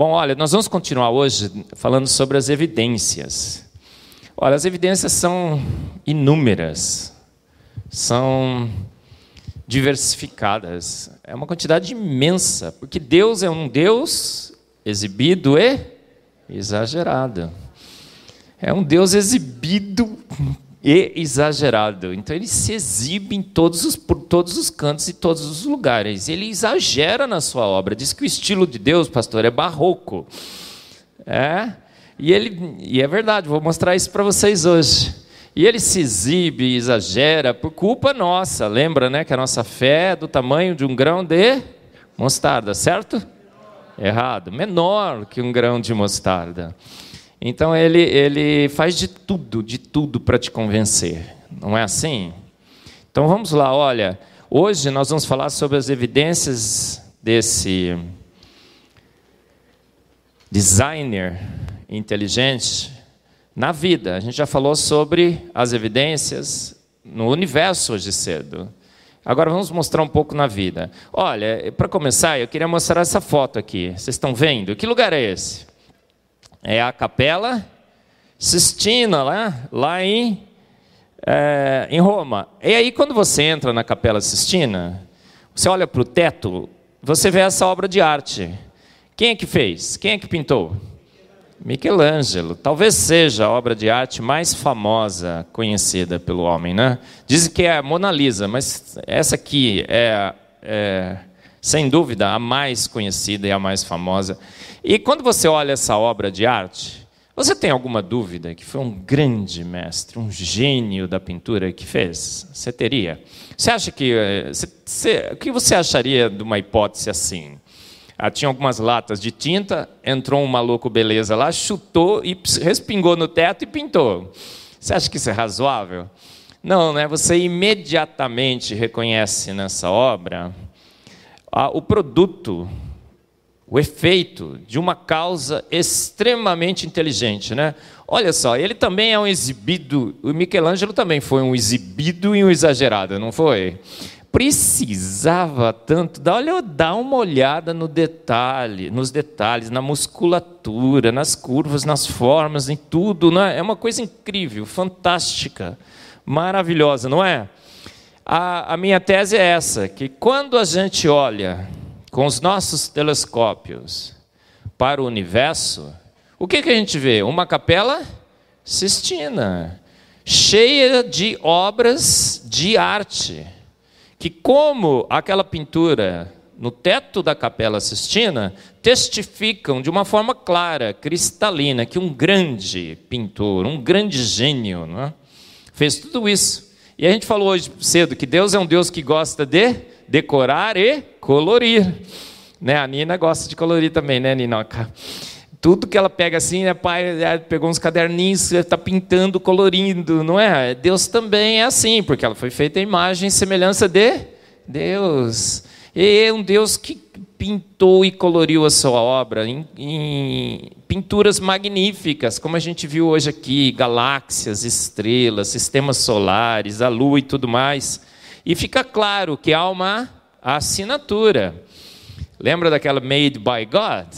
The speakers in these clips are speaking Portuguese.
Bom, olha, nós vamos continuar hoje falando sobre as evidências. Olha, as evidências são inúmeras, são diversificadas, é uma quantidade imensa, porque Deus é um Deus exibido e exagerado. É um Deus exibido e exagerado. Então ele se exibe em todos os, por todos os cantos e todos os lugares. Ele exagera na sua obra. Diz que o estilo de Deus, pastor, é barroco. É? E ele e é verdade, vou mostrar isso para vocês hoje. E ele se exibe exagera por culpa nossa. Lembra, né, que a nossa fé é do tamanho de um grão de mostarda, certo? Errado, menor que um grão de mostarda. Então ele, ele faz de tudo, de tudo para te convencer. Não é assim? Então vamos lá, olha. Hoje nós vamos falar sobre as evidências desse designer inteligente na vida. A gente já falou sobre as evidências no universo hoje cedo. Agora vamos mostrar um pouco na vida. Olha, para começar, eu queria mostrar essa foto aqui. Vocês estão vendo? Que lugar é esse? É a Capela Sistina, lá, lá em, é, em Roma. E aí, quando você entra na Capela Sistina, você olha para o teto, você vê essa obra de arte. Quem é que fez? Quem é que pintou? Michelangelo. Talvez seja a obra de arte mais famosa conhecida pelo homem, né? Dizem que é a Mona Lisa, mas essa aqui é, é sem dúvida a mais conhecida e a mais famosa. E quando você olha essa obra de arte, você tem alguma dúvida que foi um grande mestre, um gênio da pintura que fez? Você teria? Você acha que. Eh, você, o que você acharia de uma hipótese assim? Ah, tinha algumas latas de tinta, entrou um maluco beleza lá, chutou e respingou no teto e pintou. Você acha que isso é razoável? Não, né? Você imediatamente reconhece nessa obra ah, o produto o efeito de uma causa extremamente inteligente, né? Olha só, ele também é um exibido, o Michelangelo também foi um exibido e um exagerado, não foi? Precisava tanto, olha, dá uma olhada no detalhe, nos detalhes, na musculatura, nas curvas, nas formas, em tudo, né? É uma coisa incrível, fantástica, maravilhosa, não é? A, a minha tese é essa, que quando a gente olha com os nossos telescópios para o universo, o que, que a gente vê? Uma capela Sistina, cheia de obras de arte, que, como aquela pintura no teto da Capela Sistina, testificam de uma forma clara, cristalina, que um grande pintor, um grande gênio, é? fez tudo isso. E a gente falou hoje cedo que Deus é um Deus que gosta de decorar e colorir. Né? A Nina gosta de colorir também, né, Ninoca? Tudo que ela pega assim, né, pai, é, pegou uns caderninhos, está pintando, colorindo, não é? Deus também é assim, porque ela foi feita a imagem e semelhança de Deus. E é um Deus que pintou e coloriu a sua obra em, em, pinturas magníficas, como a gente viu hoje aqui, galáxias, estrelas, sistemas solares, a lua e tudo mais. E fica claro que há uma assinatura. Lembra daquela made by God?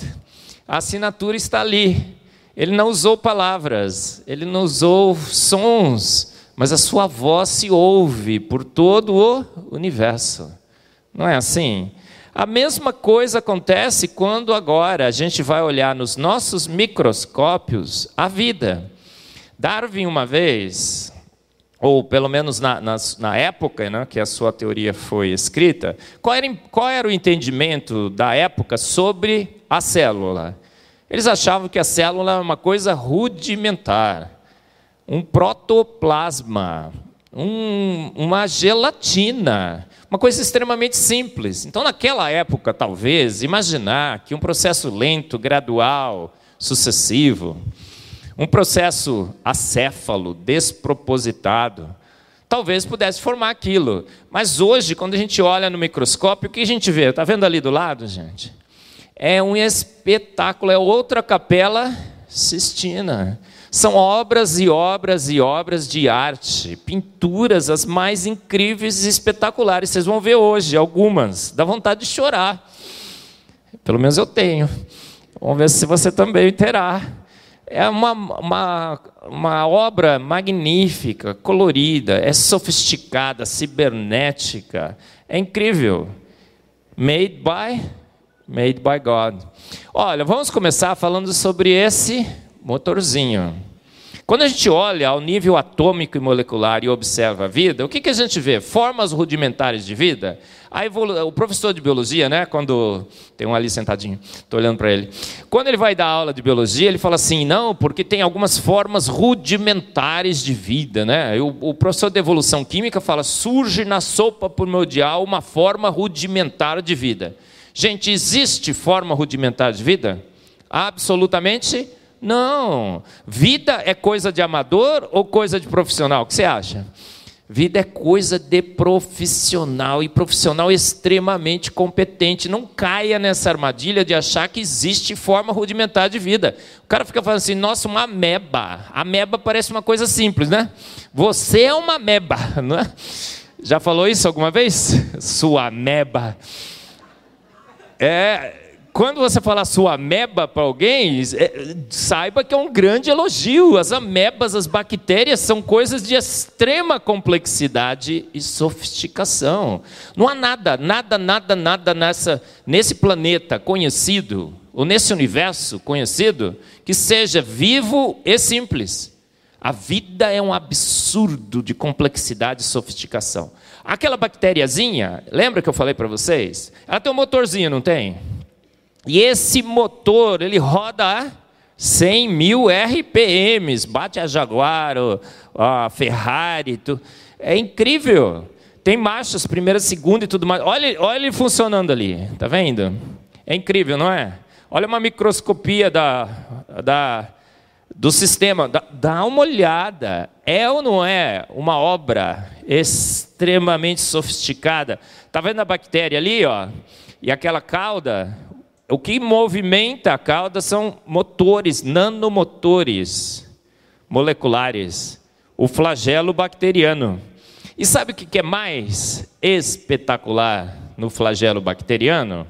A assinatura está ali. Ele não usou palavras, ele não usou sons, mas a sua voz se ouve por todo o universo. Não é assim? A mesma coisa acontece quando agora a gente vai olhar nos nossos microscópios a vida. Darwin, uma vez, ou pelo menos na, na, na época né, que a sua teoria foi escrita, qual era, qual era o entendimento da época sobre a célula? Eles achavam que a célula era uma coisa rudimentar, um protoplasma, um, uma gelatina, uma coisa extremamente simples. Então, naquela época, talvez, imaginar que um processo lento, gradual, sucessivo, um processo acéfalo, despropositado, talvez pudesse formar aquilo. Mas hoje, quando a gente olha no microscópio, o que a gente vê? Está vendo ali do lado, gente? É um espetáculo, é outra capela Sistina. São obras e obras e obras de arte, pinturas as mais incríveis e espetaculares. Vocês vão ver hoje algumas, dá vontade de chorar. Pelo menos eu tenho. Vamos ver se você também terá. É uma, uma, uma obra magnífica, colorida, é sofisticada, cibernética. É incrível. Made by, made by God. Olha, vamos começar falando sobre esse motorzinho. Quando a gente olha ao nível atômico e molecular e observa a vida, o que, que a gente vê? Formas rudimentares de vida. Evolu... O professor de biologia, né, quando tem um ali sentadinho, estou olhando para ele. Quando ele vai dar aula de biologia, ele fala assim: não, porque tem algumas formas rudimentares de vida, né? O, o professor de evolução química fala: surge na sopa primordial uma forma rudimentar de vida. Gente, existe forma rudimentar de vida? Absolutamente não. Vida é coisa de amador ou coisa de profissional? O que você acha? Vida é coisa de profissional e profissional extremamente competente. Não caia nessa armadilha de achar que existe forma rudimentar de vida. O cara fica falando assim: nossa, uma ameba. Ameba parece uma coisa simples, né? Você é uma ameba, não é? Já falou isso alguma vez? Sua ameba. É, quando você fala sua ameba para alguém, é, saiba que é um grande elogio. As amebas, as bactérias, são coisas de extrema complexidade e sofisticação. Não há nada, nada, nada, nada nessa, nesse planeta conhecido, ou nesse universo conhecido, que seja vivo e simples. A vida é um absurdo de complexidade e sofisticação. Aquela bactériazinha, lembra que eu falei para vocês? Ela tem um motorzinho, não tem? E esse motor, ele roda a 100 mil RPMs, bate a Jaguar, a Ferrari, tu... é incrível. Tem marchas, primeira, segunda e tudo mais. Olha, olha ele funcionando ali, tá vendo? É incrível, não é? Olha uma microscopia da, da, do sistema, dá, dá uma olhada. É ou não é uma obra extremamente sofisticada? Tá vendo a bactéria ali, ó? E aquela cauda, o que movimenta a cauda são motores, nanomotores moleculares, o flagelo bacteriano. E sabe o que é mais espetacular no flagelo bacteriano?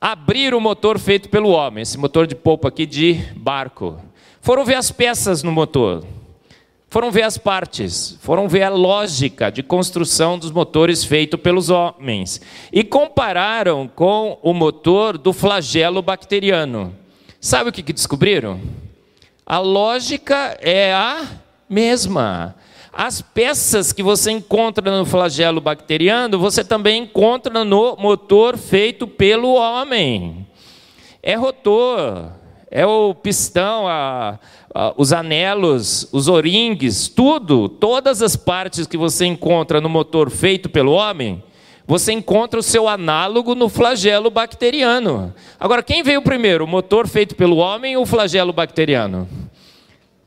Abrir o motor feito pelo homem, esse motor de polpa aqui de barco. Foram ver as peças no motor. Foram ver as partes, foram ver a lógica de construção dos motores feito pelos homens e compararam com o motor do flagelo bacteriano. Sabe o que, que descobriram? A lógica é a mesma. As peças que você encontra no flagelo bacteriano, você também encontra no motor feito pelo homem. É rotor, é o pistão, a, os anelos, os oringues, tudo, todas as partes que você encontra no motor feito pelo homem, você encontra o seu análogo no flagelo bacteriano. Agora, quem veio primeiro, o motor feito pelo homem ou o flagelo bacteriano?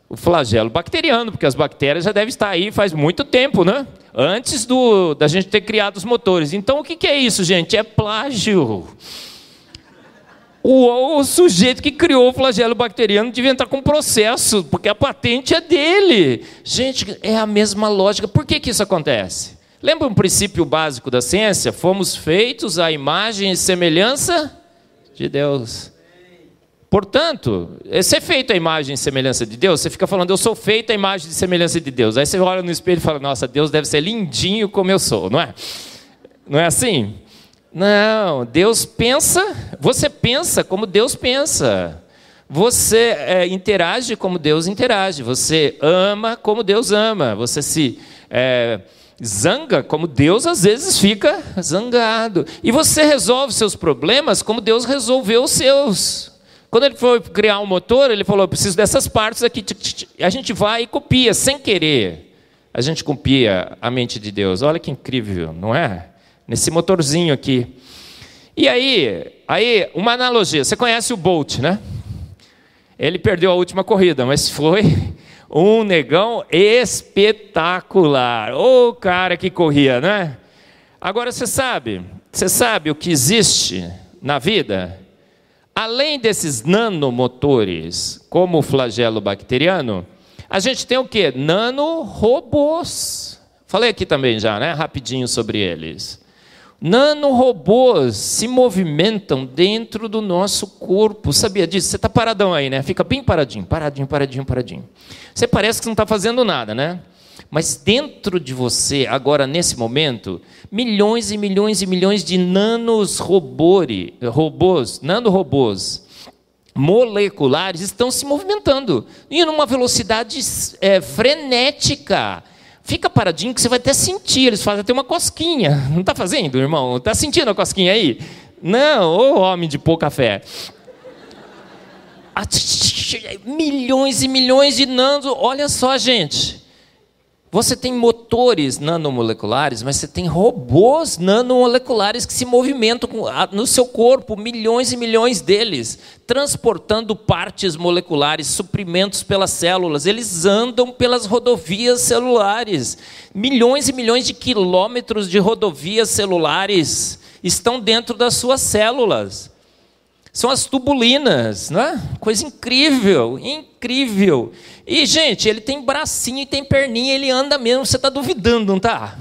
O flagelo bacteriano, porque as bactérias já devem estar aí faz muito tempo, né? Antes do, da gente ter criado os motores. Então, o que, que é isso, gente? É plágio. O, o, sujeito que criou o flagelo bacteriano devia entrar com processo, porque a patente é dele. Gente, é a mesma lógica. Por que, que isso acontece? Lembra um princípio básico da ciência? Fomos feitos à imagem e semelhança de Deus. Portanto, ser feito à imagem e semelhança de Deus, você fica falando, eu sou feito à imagem e semelhança de Deus. Aí você olha no espelho e fala, nossa, Deus deve ser lindinho como eu sou, não é? Não é assim? Não, Deus pensa, você pensa como Deus pensa. Você é, interage como Deus interage. Você ama como Deus ama. Você se é, zanga como Deus às vezes fica zangado. E você resolve seus problemas como Deus resolveu os seus. Quando ele foi criar um motor, ele falou: preciso dessas partes aqui. A gente vai e copia, sem querer. A gente copia a mente de Deus. Olha que incrível, não é? Nesse motorzinho aqui. E aí, aí uma analogia. Você conhece o Bolt, né? Ele perdeu a última corrida, mas foi um negão espetacular. O cara que corria, né? Agora você sabe, você sabe o que existe na vida? Além desses nanomotores, como o flagelo bacteriano, a gente tem o que? Nanorobôs. Falei aqui também já, né? Rapidinho sobre eles. Nanorobôs se movimentam dentro do nosso corpo. Sabia disso? Você está paradão aí, né? Fica bem paradinho, paradinho, paradinho, paradinho. Você parece que não está fazendo nada, né? Mas dentro de você, agora nesse momento, milhões e milhões e milhões de nanos robôs, robôs, nanorobôs moleculares estão se movimentando e numa velocidade é, frenética. Fica paradinho que você vai até sentir. Eles fazem até uma cosquinha. Não está fazendo, irmão? Está sentindo a cosquinha aí? Não, ô homem de pouca fé. Milhões e milhões de nanos. Olha só, gente. Você tem motores nanomoleculares, mas você tem robôs nanomoleculares que se movimentam no seu corpo, milhões e milhões deles, transportando partes moleculares, suprimentos pelas células. Eles andam pelas rodovias celulares. Milhões e milhões de quilômetros de rodovias celulares estão dentro das suas células. São as tubulinas, não é? Coisa incrível, incrível. E, gente, ele tem bracinho e tem perninha, ele anda mesmo, você está duvidando, não está?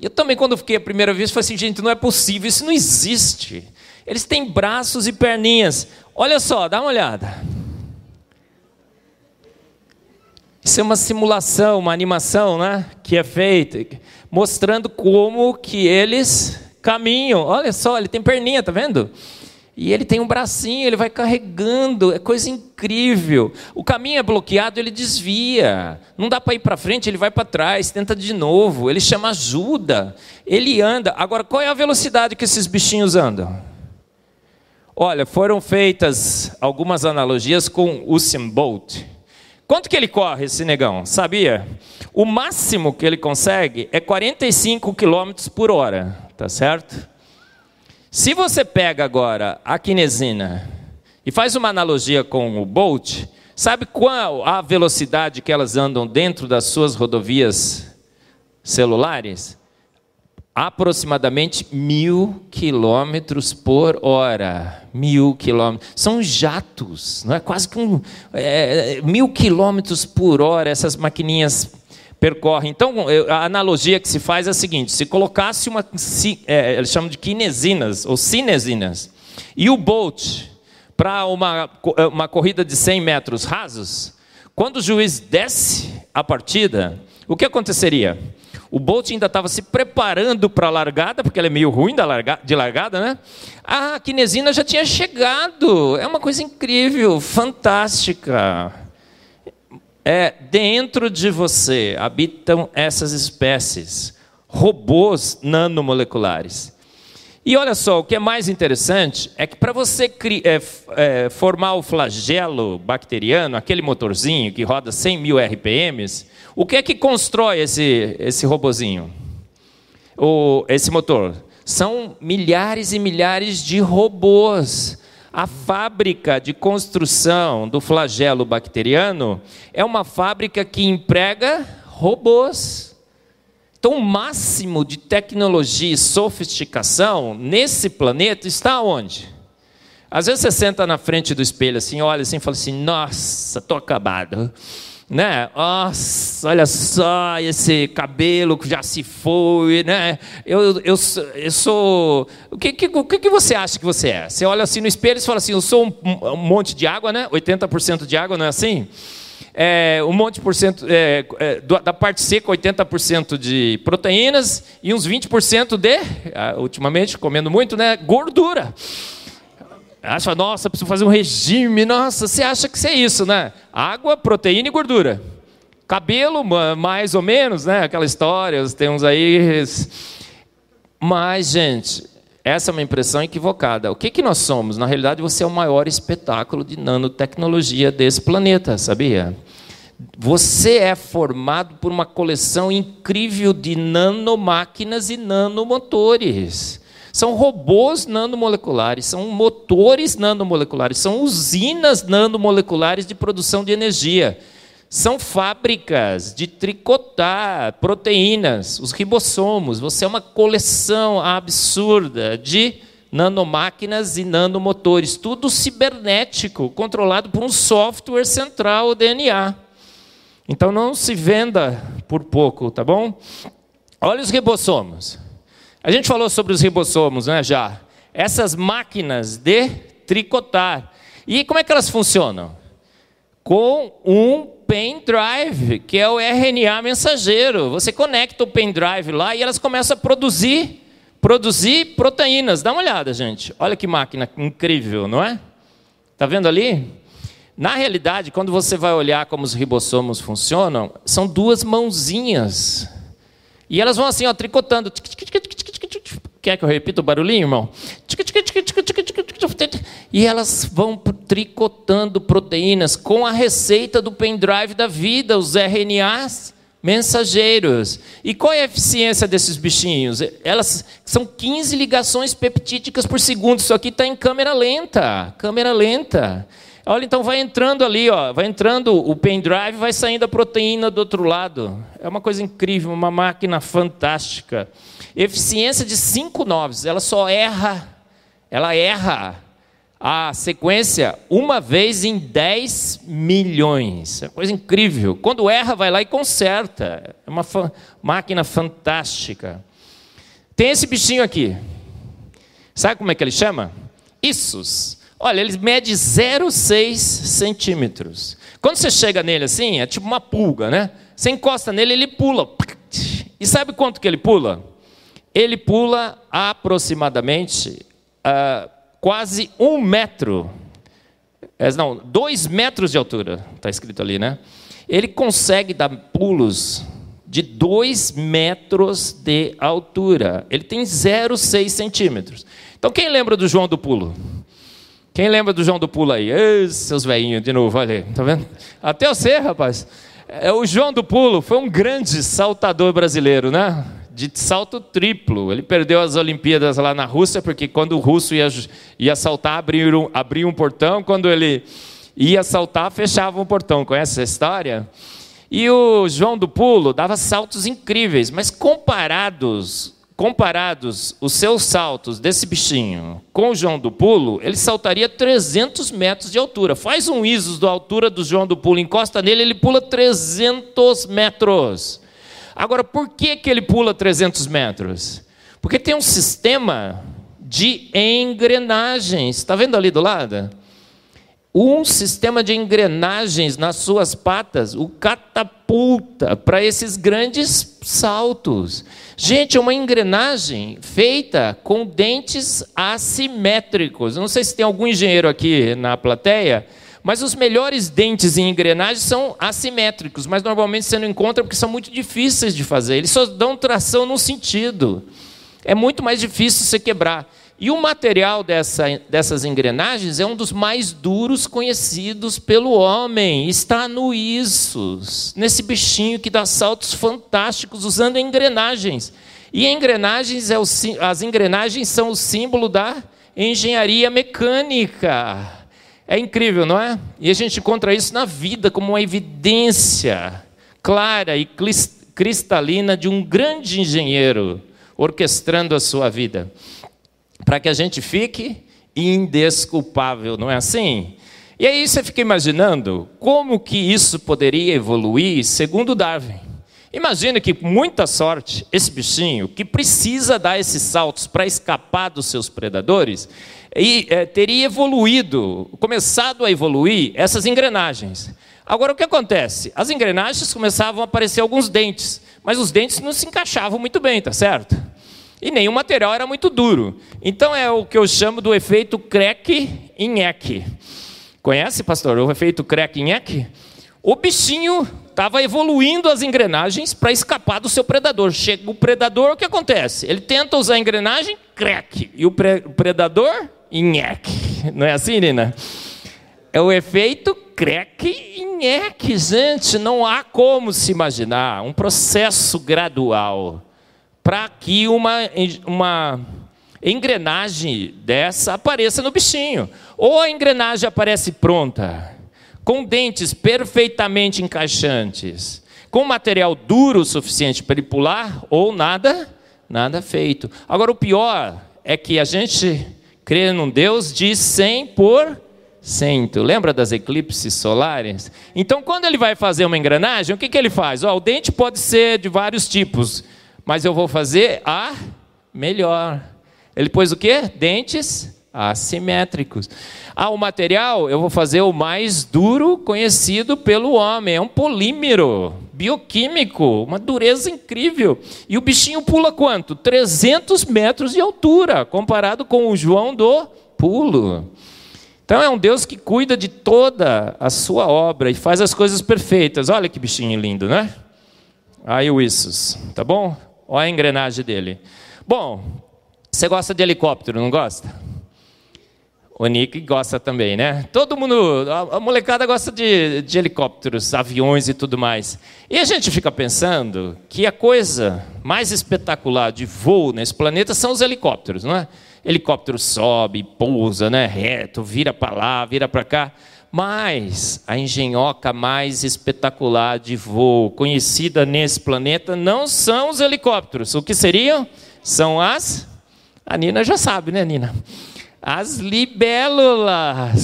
Eu também, quando fiquei a primeira vez, falei assim, gente, não é possível, isso não existe. Eles têm braços e perninhas. Olha só, dá uma olhada. Isso é uma simulação, uma animação, né? Que é feita, mostrando como que eles caminham. Olha só, ele tem perninha, tá vendo? E ele tem um bracinho, ele vai carregando, é coisa incrível. O caminho é bloqueado, ele desvia. Não dá para ir para frente, ele vai para trás, tenta de novo. Ele chama ajuda, ele anda. Agora, qual é a velocidade que esses bichinhos andam? Olha, foram feitas algumas analogias com Usain Bolt. Quanto que ele corre, esse negão? Sabia? O máximo que ele consegue é 45 km por hora, tá certo? Se você pega agora a quinesina e faz uma analogia com o Bolt, sabe qual a velocidade que elas andam dentro das suas rodovias celulares? Aproximadamente mil quilômetros por hora. Mil quilômetros. São jatos, não é? Quase que um, é, mil quilômetros por hora essas maquininhas percorre. Então, a analogia que se faz é a seguinte: se colocasse uma, é, eles chamam de kinesinas ou cinesinas, e o Bolt para uma, é, uma corrida de 100 metros rasos, quando o juiz desce a partida, o que aconteceria? O Bolt ainda estava se preparando para a largada, porque ela é meio ruim de largada, né? A kinesina já tinha chegado. É uma coisa incrível, fantástica. É, dentro de você habitam essas espécies, robôs nanomoleculares. E olha só, o que é mais interessante é que para você é, é, formar o flagelo bacteriano, aquele motorzinho que roda 100 mil RPMs, o que é que constrói esse, esse robozinho? O, esse motor? São milhares e milhares de robôs a fábrica de construção do flagelo bacteriano é uma fábrica que emprega robôs. Então, o máximo de tecnologia e sofisticação nesse planeta está onde? Às vezes você senta na frente do espelho assim, olha assim e fala assim: Nossa, estou acabado né? Nossa, olha só esse cabelo que já se foi, né? Eu, eu, eu sou. O que, que, o que você acha que você é? Você olha assim no espelho e fala assim: eu sou um, um monte de água, né? 80% de água, não é assim? É, um monte por cento é, é, da parte seca, 80% de proteínas e uns 20% de, ah, ultimamente comendo muito, né? Gordura. Acha, nossa, preciso fazer um regime. Nossa, você acha que isso é isso, né? Água, proteína e gordura. Cabelo, mais ou menos, né? Aquela história, tem uns aí. Mas, gente, essa é uma impressão equivocada. O que, que nós somos? Na realidade, você é o maior espetáculo de nanotecnologia desse planeta, sabia? Você é formado por uma coleção incrível de nanomáquinas e nanomotores. São robôs nanomoleculares, são motores nanomoleculares, são usinas nanomoleculares de produção de energia. São fábricas de tricotar proteínas, os ribossomos. Você é uma coleção absurda de nanomáquinas e nanomotores, tudo cibernético, controlado por um software central, o DNA. Então não se venda por pouco, tá bom? Olha os ribossomos. A gente falou sobre os ribossomos, né, já. Essas máquinas de tricotar. E como é que elas funcionam? Com um pendrive, que é o RNA mensageiro. Você conecta o pendrive lá e elas começam a produzir, produzir proteínas. Dá uma olhada, gente. Olha que máquina incrível, não é? Tá vendo ali? Na realidade, quando você vai olhar como os ribossomos funcionam, são duas mãozinhas. E elas vão assim, ó, tricotando. Quer que eu repita o barulhinho, irmão? E elas vão tricotando proteínas com a receita do pendrive da vida, os RNAs mensageiros. E qual é a eficiência desses bichinhos? Elas são 15 ligações peptídicas por segundo. Isso aqui está em câmera lenta. Câmera lenta. Olha, então vai entrando ali, ó, vai entrando o pendrive, vai saindo a proteína do outro lado. É uma coisa incrível, uma máquina fantástica. Eficiência de 5 noves, ela só erra, ela erra a sequência uma vez em 10 milhões. É coisa incrível. Quando erra, vai lá e conserta. É uma máquina fantástica. Tem esse bichinho aqui. Sabe como é que ele chama? Issus. Olha, ele mede 0,6 centímetros. Quando você chega nele assim, é tipo uma pulga, né? Você encosta nele, ele pula. E sabe quanto que ele pula? Ele pula aproximadamente uh, quase um metro. É, não, dois metros de altura, está escrito ali, né? Ele consegue dar pulos de dois metros de altura. Ele tem 0,6 centímetros. Então, quem lembra do João do Pulo? Quem lembra do João do Pulo aí? Ei, seus velhinhos, de novo, olha aí, tá vendo? Até você, rapaz. É, o João do Pulo foi um grande saltador brasileiro, né? De salto triplo. Ele perdeu as Olimpíadas lá na Rússia, porque quando o russo ia, ia saltar, abria um, abria um portão, quando ele ia saltar, fechava um portão. Conhece essa história? E o João do Pulo dava saltos incríveis, mas comparados comparados os seus saltos desse bichinho com o João do Pulo, ele saltaria 300 metros de altura. Faz um ISOs da altura do João do Pulo, encosta nele, ele pula 300 metros. Agora, por que, que ele pula 300 metros? Porque tem um sistema de engrenagens. Está vendo ali do lado? Um sistema de engrenagens nas suas patas o catapulta para esses grandes saltos. Gente, é uma engrenagem feita com dentes assimétricos. Não sei se tem algum engenheiro aqui na plateia, mas os melhores dentes em engrenagem são assimétricos, mas normalmente você não encontra porque são muito difíceis de fazer. Eles só dão tração num sentido. É muito mais difícil você quebrar. E o material dessa, dessas engrenagens é um dos mais duros conhecidos pelo homem. Está no Isus, nesse bichinho que dá saltos fantásticos usando engrenagens. E engrenagens é o, as engrenagens são o símbolo da engenharia mecânica. É incrível, não é? E a gente encontra isso na vida como uma evidência clara e cristalina de um grande engenheiro orquestrando a sua vida para que a gente fique indesculpável, não é assim? E aí você fica imaginando como que isso poderia evoluir segundo Darwin. Imagine que, com muita sorte, esse bichinho, que precisa dar esses saltos para escapar dos seus predadores, e, é, teria evoluído, começado a evoluir essas engrenagens. Agora, o que acontece? As engrenagens começavam a aparecer alguns dentes, mas os dentes não se encaixavam muito bem, tá certo? e nenhum material era muito duro. Então é o que eu chamo do efeito crack-nhack. Conhece, pastor, o efeito crack-nhack? O bichinho estava evoluindo as engrenagens para escapar do seu predador. Chega o predador, o que acontece? Ele tenta usar a engrenagem, crack. E o, pre predador, nhack. Não é assim, Nina? É o efeito crack-nhack, gente. Não há como se imaginar. Um processo gradual para que uma, uma engrenagem dessa apareça no bichinho. Ou a engrenagem aparece pronta, com dentes perfeitamente encaixantes, com material duro o suficiente para ele pular, ou nada, nada feito. Agora, o pior é que a gente crê num Deus de 100%. Lembra das eclipses solares? Então, quando ele vai fazer uma engrenagem, o que, que ele faz? Oh, o dente pode ser de vários tipos mas eu vou fazer a melhor. Ele pôs o quê? Dentes assimétricos. Ah, o material eu vou fazer o mais duro conhecido pelo homem. É um polímero bioquímico, uma dureza incrível. E o bichinho pula quanto? 300 metros de altura, comparado com o João do pulo. Então é um Deus que cuida de toda a sua obra e faz as coisas perfeitas. Olha que bichinho lindo, né? Aí o Issus, tá bom? Olha a engrenagem dele. Bom, você gosta de helicóptero, não gosta? O Nick gosta também, né? Todo mundo, a molecada gosta de, de helicópteros, aviões e tudo mais. E a gente fica pensando que a coisa mais espetacular de voo nesse planeta são os helicópteros, não é? helicóptero sobe, pousa, né, reto, vira para lá, vira para cá. Mas a engenhoca mais espetacular de voo conhecida nesse planeta não são os helicópteros. O que seriam? São as. A Nina já sabe, né, Nina? As libélulas.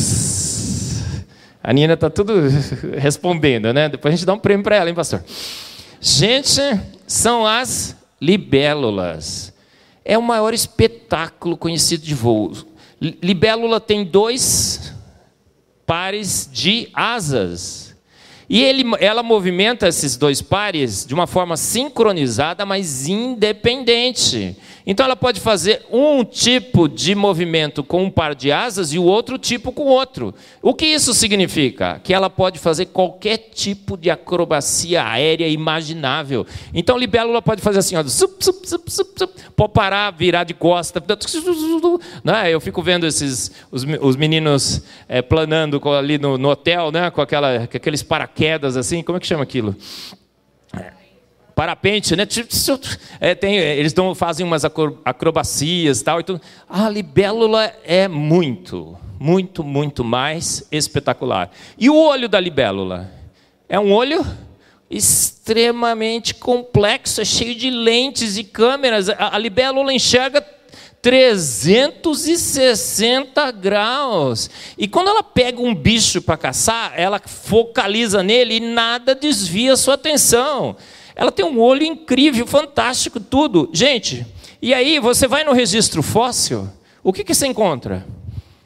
A Nina está tudo respondendo, né? Depois a gente dá um prêmio para ela, hein, pastor? Gente, são as libélulas é o maior espetáculo conhecido de voo. Libélula tem dois pares de asas. E ele, ela movimenta esses dois pares de uma forma sincronizada, mas independente. Então ela pode fazer um tipo de movimento com um par de asas e o outro tipo com outro. O que isso significa? Que ela pode fazer qualquer tipo de acrobacia aérea imaginável. Então libélula pode fazer assim, ó, sup, sup, sup, sup, sup, pode parar, virar de costa. Né? Eu fico vendo esses os, os meninos é, planando ali no, no, hotel, né? com, aquela, com aqueles paraquedas assim, como é que chama aquilo? Parapente, né? É, tem, eles dão, fazem umas acrobacias tal, e. A libélula é muito, muito, muito mais espetacular. E o olho da libélula? É um olho extremamente complexo, é cheio de lentes e câmeras. A, a libélula enxerga 360 graus. E quando ela pega um bicho para caçar, ela focaliza nele e nada desvia sua atenção. Ela tem um olho incrível, fantástico, tudo. Gente, e aí você vai no registro fóssil, o que, que você encontra?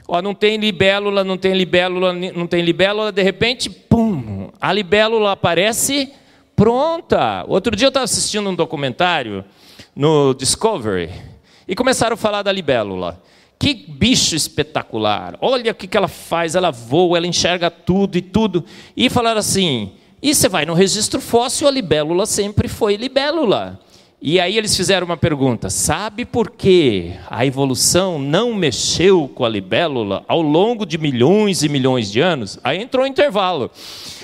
Ó, não tem libélula, não tem libélula, não tem libélula, de repente, pum, a libélula aparece pronta. Outro dia eu estava assistindo um documentário no Discovery e começaram a falar da libélula. Que bicho espetacular! Olha o que, que ela faz, ela voa, ela enxerga tudo e tudo. E falaram assim: e você vai no registro fóssil, a libélula sempre foi libélula. E aí eles fizeram uma pergunta: sabe por que a evolução não mexeu com a libélula ao longo de milhões e milhões de anos? Aí entrou o intervalo.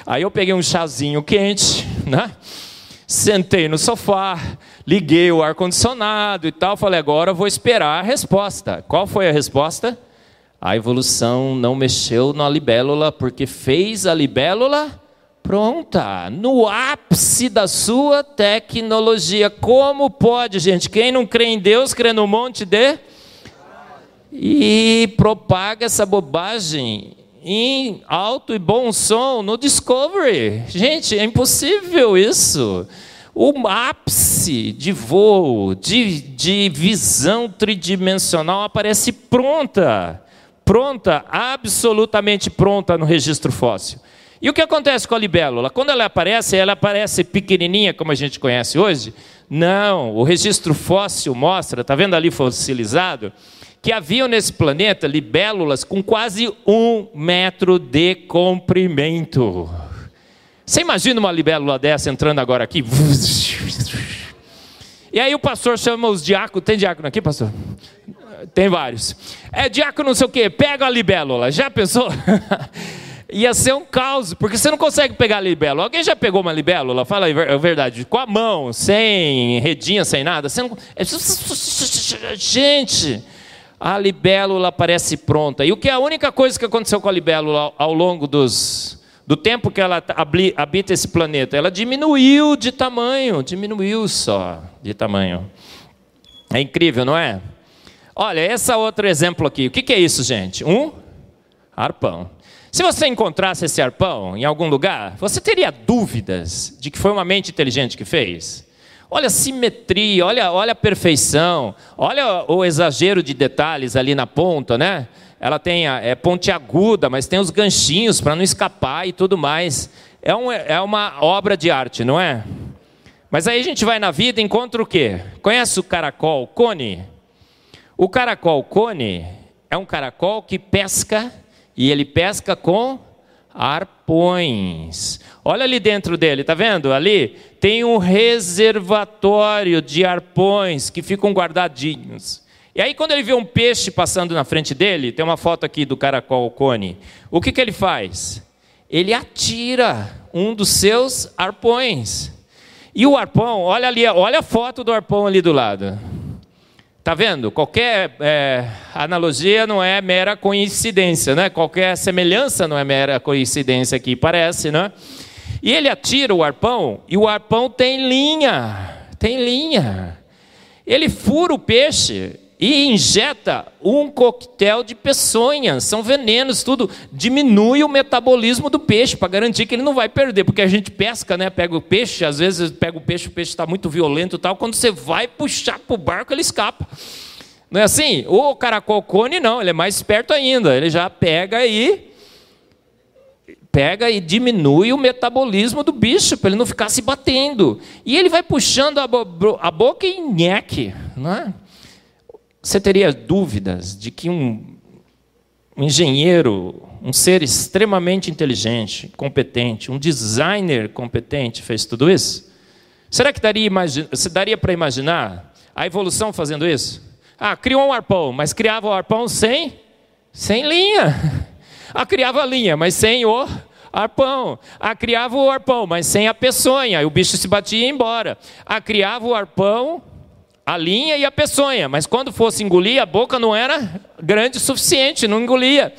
Aí eu peguei um chazinho quente, né? Sentei no sofá, liguei o ar condicionado e tal, falei: agora vou esperar a resposta. Qual foi a resposta? A evolução não mexeu na libélula porque fez a libélula pronta, no ápice da sua tecnologia. Como pode, gente? Quem não crê em Deus, crê no monte de. E propaga essa bobagem em alto e bom som no Discovery. Gente, é impossível isso. O ápice de voo, de, de visão tridimensional aparece pronta. Pronta, absolutamente pronta no registro fóssil. E o que acontece com a libélula? Quando ela aparece, ela aparece pequenininha, como a gente conhece hoje? Não, o registro fóssil mostra, está vendo ali fossilizado, que haviam nesse planeta libélulas com quase um metro de comprimento. Você imagina uma libélula dessa entrando agora aqui? E aí o pastor chama os diáconos. Tem diácono aqui, pastor? Tem vários. É diácono não sei o quê, pega a libélula. Já pensou? ia ser um caos, porque você não consegue pegar libélula. Alguém já pegou uma libélula? Fala a verdade, com a mão, sem redinha, sem nada. Você não... É gente, a libélula parece pronta. E o que é a única coisa que aconteceu com a libélula ao longo dos, do tempo que ela habita esse planeta? Ela diminuiu de tamanho, diminuiu só de tamanho. É incrível, não é? Olha, esse outro exemplo aqui. O que é isso, gente? Um arpão. Se você encontrasse esse arpão em algum lugar, você teria dúvidas de que foi uma mente inteligente que fez? Olha a simetria, olha, olha a perfeição, olha o exagero de detalhes ali na ponta, né? Ela tem a, é pontiaguda, mas tem os ganchinhos para não escapar e tudo mais. É, um, é uma obra de arte, não é? Mas aí a gente vai na vida e encontra o quê? Conhece o caracol cone? O caracol cone é um caracol que pesca e ele pesca com arpões. Olha ali dentro dele, tá vendo? Ali tem um reservatório de arpões que ficam guardadinhos. E aí, quando ele vê um peixe passando na frente dele, tem uma foto aqui do caracol cone, o que, que ele faz? Ele atira um dos seus arpões. E o arpão, olha ali, olha a foto do arpão ali do lado. Tá vendo? Qualquer é, analogia não é mera coincidência, né? Qualquer semelhança não é mera coincidência aqui, parece, né? E ele atira o arpão e o arpão tem linha, tem linha. Ele fura o peixe e injeta um coquetel de peçonhas, são venenos, tudo. Diminui o metabolismo do peixe para garantir que ele não vai perder, porque a gente pesca, né? Pega o peixe, às vezes pega o peixe, o peixe está muito violento e tal. Quando você vai puxar para o barco, ele escapa. Não é assim? O caracol cone não, ele é mais esperto ainda. Ele já pega e pega e diminui o metabolismo do bicho para ele não ficar se batendo. E ele vai puxando a, bo a boca e nheque, não é? Você teria dúvidas de que um, um engenheiro, um ser extremamente inteligente, competente, um designer competente fez tudo isso? Será que daria, daria para imaginar a evolução fazendo isso? Ah, criou um arpão, mas criava o arpão sem, sem linha. Ah, criava a linha, mas sem o arpão. Ah, criava o arpão, mas sem a peçonha. E o bicho se batia e ia embora. Ah, criava o arpão a linha e a peçonha, mas quando fosse engolir, a boca não era grande o suficiente, não engolia.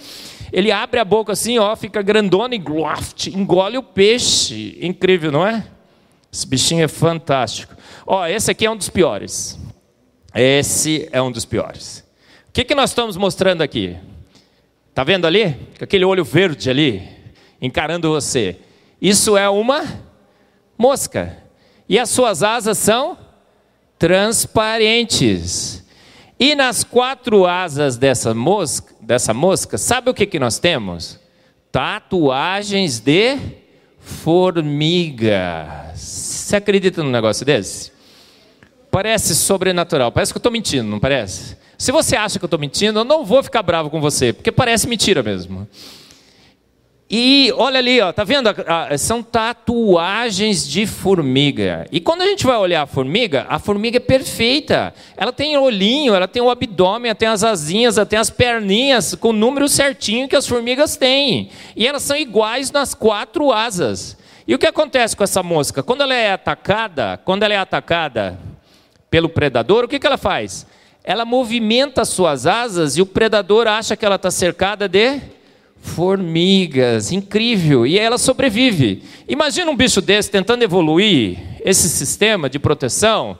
Ele abre a boca assim, ó, fica grandona e gloft, engole o peixe. Incrível, não é? Esse bichinho é fantástico. Ó, esse aqui é um dos piores. Esse é um dos piores. O que, que nós estamos mostrando aqui? Tá vendo ali? Aquele olho verde ali, encarando você. Isso é uma mosca. E as suas asas são transparentes. E nas quatro asas dessa mosca, dessa mosca sabe o que, que nós temos? Tatuagens de formiga. Você acredita num negócio desse? Parece sobrenatural. Parece que eu estou mentindo, não parece? Se você acha que eu estou mentindo, eu não vou ficar bravo com você, porque parece mentira mesmo. E olha ali, ó, tá vendo? São tatuagens de formiga. E quando a gente vai olhar a formiga, a formiga é perfeita. Ela tem olhinho, ela tem o abdômen, ela tem as asinhas, ela tem as perninhas com o número certinho que as formigas têm. E elas são iguais nas quatro asas. E o que acontece com essa mosca? Quando ela é atacada, quando ela é atacada pelo predador, o que, que ela faz? Ela movimenta as suas asas e o predador acha que ela está cercada de formigas, incrível, e ela sobrevive. Imagina um bicho desse tentando evoluir esse sistema de proteção.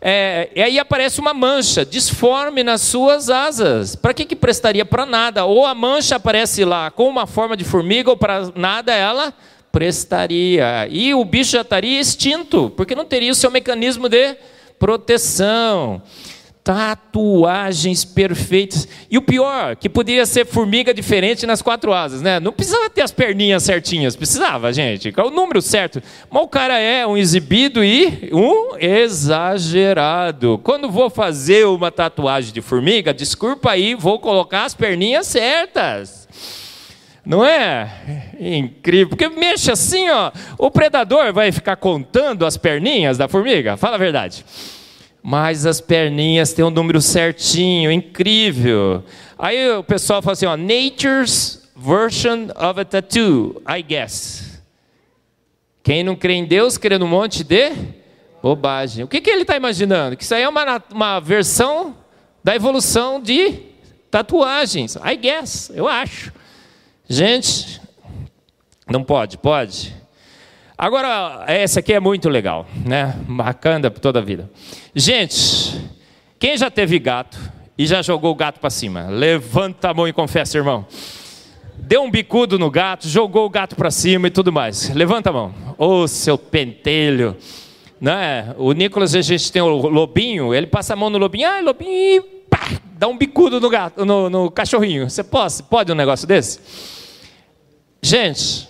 É, e aí aparece uma mancha disforme nas suas asas. Para que, que prestaria? Para nada. Ou a mancha aparece lá com uma forma de formiga, ou para nada ela prestaria. E o bicho já estaria extinto, porque não teria o seu mecanismo de proteção tatuagens perfeitas. E o pior, que poderia ser formiga diferente nas quatro asas, né? Não precisava ter as perninhas certinhas, precisava, gente. É o número certo. Mas o cara é um exibido e um exagerado. Quando vou fazer uma tatuagem de formiga, desculpa aí, vou colocar as perninhas certas. Não é? Incrível. Porque mexe assim, ó. O predador vai ficar contando as perninhas da formiga? Fala a verdade mas as perninhas têm um número certinho, incrível. Aí o pessoal fala assim, ó, nature's version of a tattoo, I guess. Quem não crê em Deus, crê num monte de bobagem. O que, que ele está imaginando? Que isso aí é uma, uma versão da evolução de tatuagens. I guess, eu acho. Gente, não pode, pode? Agora, essa aqui é muito legal, né? Marcanda toda a vida. Gente, quem já teve gato e já jogou o gato para cima? Levanta a mão e confessa, irmão. Deu um bicudo no gato, jogou o gato para cima e tudo mais. Levanta a mão. Ô, oh, seu pentelho. Né? O Nicolas, a gente tem o lobinho, ele passa a mão no lobinho, ah, lobinho, e pá, dá um bicudo no, gato, no, no cachorrinho. Você pode, pode um negócio desse? Gente,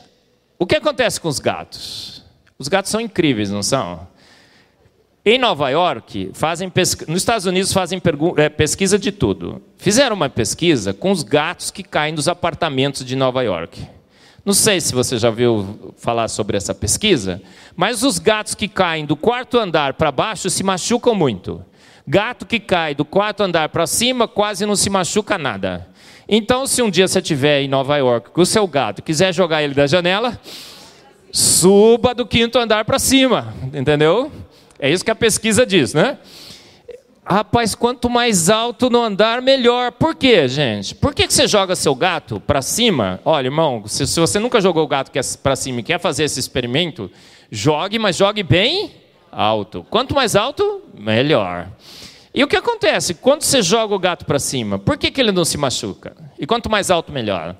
o que acontece com os gatos? Os gatos são incríveis, não são? Em Nova York, fazem nos Estados Unidos fazem é, pesquisa de tudo. Fizeram uma pesquisa com os gatos que caem dos apartamentos de Nova York. Não sei se você já ouviu falar sobre essa pesquisa, mas os gatos que caem do quarto andar para baixo se machucam muito. Gato que cai do quarto andar para cima quase não se machuca nada. Então, se um dia você estiver em Nova York com o seu gato quiser jogar ele da janela, suba do quinto andar para cima, entendeu? É isso que a pesquisa diz, né? Rapaz, quanto mais alto no andar, melhor. Por quê, gente? Por que você joga seu gato para cima? Olha, irmão, se, você nunca jogou o gato para cima e quer fazer esse experimento, jogue, mas jogue bem alto. Quanto mais alto, melhor. E o que acontece? Quando você joga o gato para cima, por que, que ele não se machuca? E quanto mais alto, melhor.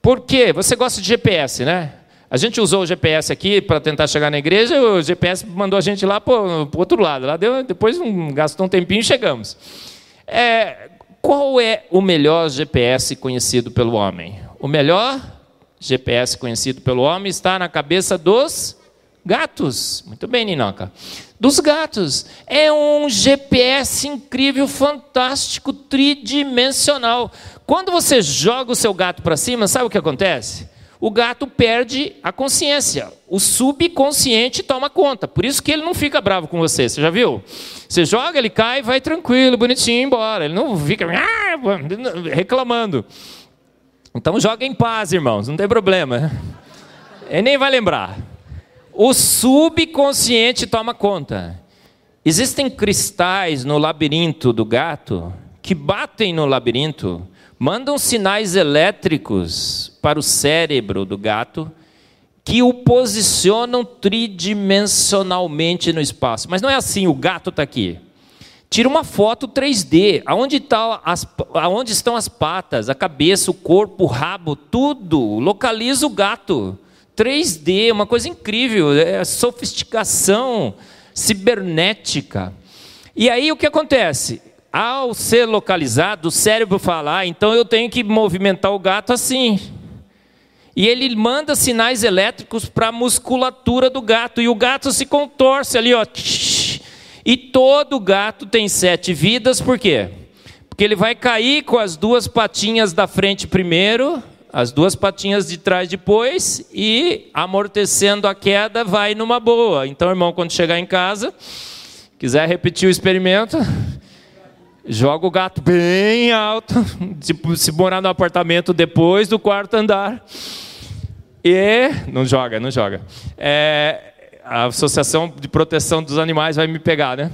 Por quê? Você gosta de GPS, né? A gente usou o GPS aqui para tentar chegar na igreja, o GPS mandou a gente lá para o outro lado. Lá deu, depois um, gastou um tempinho e chegamos. É, qual é o melhor GPS conhecido pelo homem? O melhor GPS conhecido pelo homem está na cabeça dos gatos. Muito bem, Ninoca. Dos gatos. É um GPS incrível, fantástico, tridimensional. Quando você joga o seu gato para cima, sabe o que acontece? o gato perde a consciência. O subconsciente toma conta. Por isso que ele não fica bravo com você. Você já viu? Você joga, ele cai, vai tranquilo, bonitinho embora. Ele não fica ah, reclamando. Então joga em paz, irmãos, não tem problema. Ele nem vai lembrar. O subconsciente toma conta. Existem cristais no labirinto do gato que batem no labirinto mandam sinais elétricos para o cérebro do gato que o posicionam tridimensionalmente no espaço. Mas não é assim, o gato está aqui. Tira uma foto 3D, aonde, tá as, aonde estão as patas, a cabeça, o corpo, o rabo, tudo. Localiza o gato. 3D, uma coisa incrível, é sofisticação cibernética. E aí o que acontece? ao ser localizado, o cérebro fala: ah, então eu tenho que movimentar o gato assim. E ele manda sinais elétricos para a musculatura do gato. E o gato se contorce ali, ó. E todo gato tem sete vidas, por quê? Porque ele vai cair com as duas patinhas da frente primeiro, as duas patinhas de trás depois, e amortecendo a queda, vai numa boa. Então, irmão, quando chegar em casa, quiser repetir o experimento, joga o gato bem alto, se morar no apartamento depois do quarto andar. E não joga, não joga. É, a Associação de Proteção dos Animais vai me pegar, né?